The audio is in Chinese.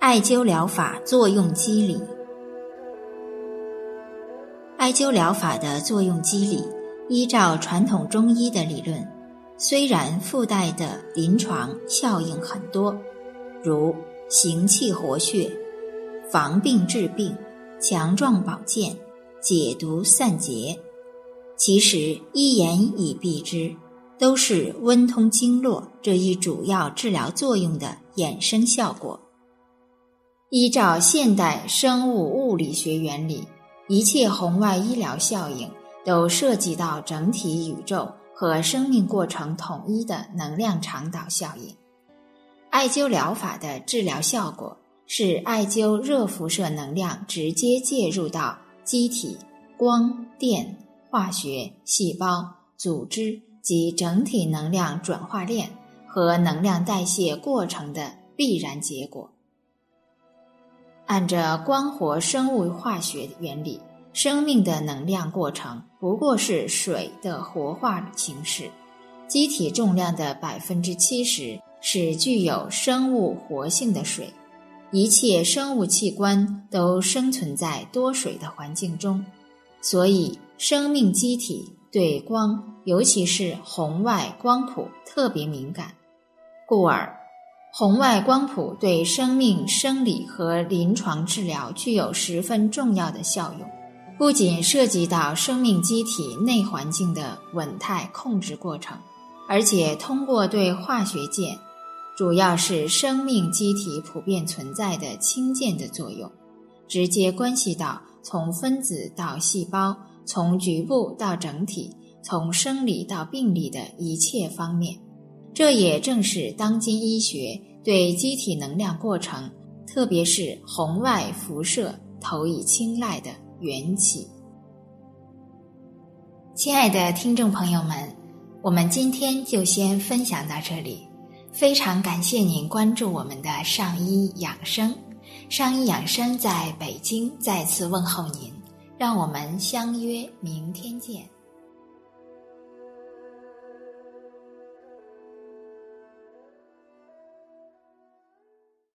艾灸疗法作用机理。艾灸疗法的作用机理，依照传统中医的理论，虽然附带的临床效应很多，如行气活血、防病治病、强壮保健、解毒散结，其实一言以蔽之，都是温通经络这一主要治疗作用的衍生效果。依照现代生物物理学原理，一切红外医疗效应都涉及到整体宇宙和生命过程统一的能量场导效应。艾灸疗法的治疗效果是艾灸热辐射能量直接介入到机体、光电、化学、细胞、组织及整体能量转化链和能量代谢过程的必然结果。按着光活生物化学原理，生命的能量过程不过是水的活化形式。机体重量的百分之七十是具有生物活性的水，一切生物器官都生存在多水的环境中，所以生命机体对光，尤其是红外光谱特别敏感，故而。红外光谱对生命生理和临床治疗具有十分重要的效用，不仅涉及到生命机体内环境的稳态控制过程，而且通过对化学键，主要是生命机体普遍存在的氢键的作用，直接关系到从分子到细胞，从局部到整体，从生理到病理的一切方面。这也正是当今医学对机体能量过程，特别是红外辐射投以青睐的缘起。亲爱的听众朋友们，我们今天就先分享到这里。非常感谢您关注我们的上医养生，上医养生在北京再次问候您，让我们相约明天见。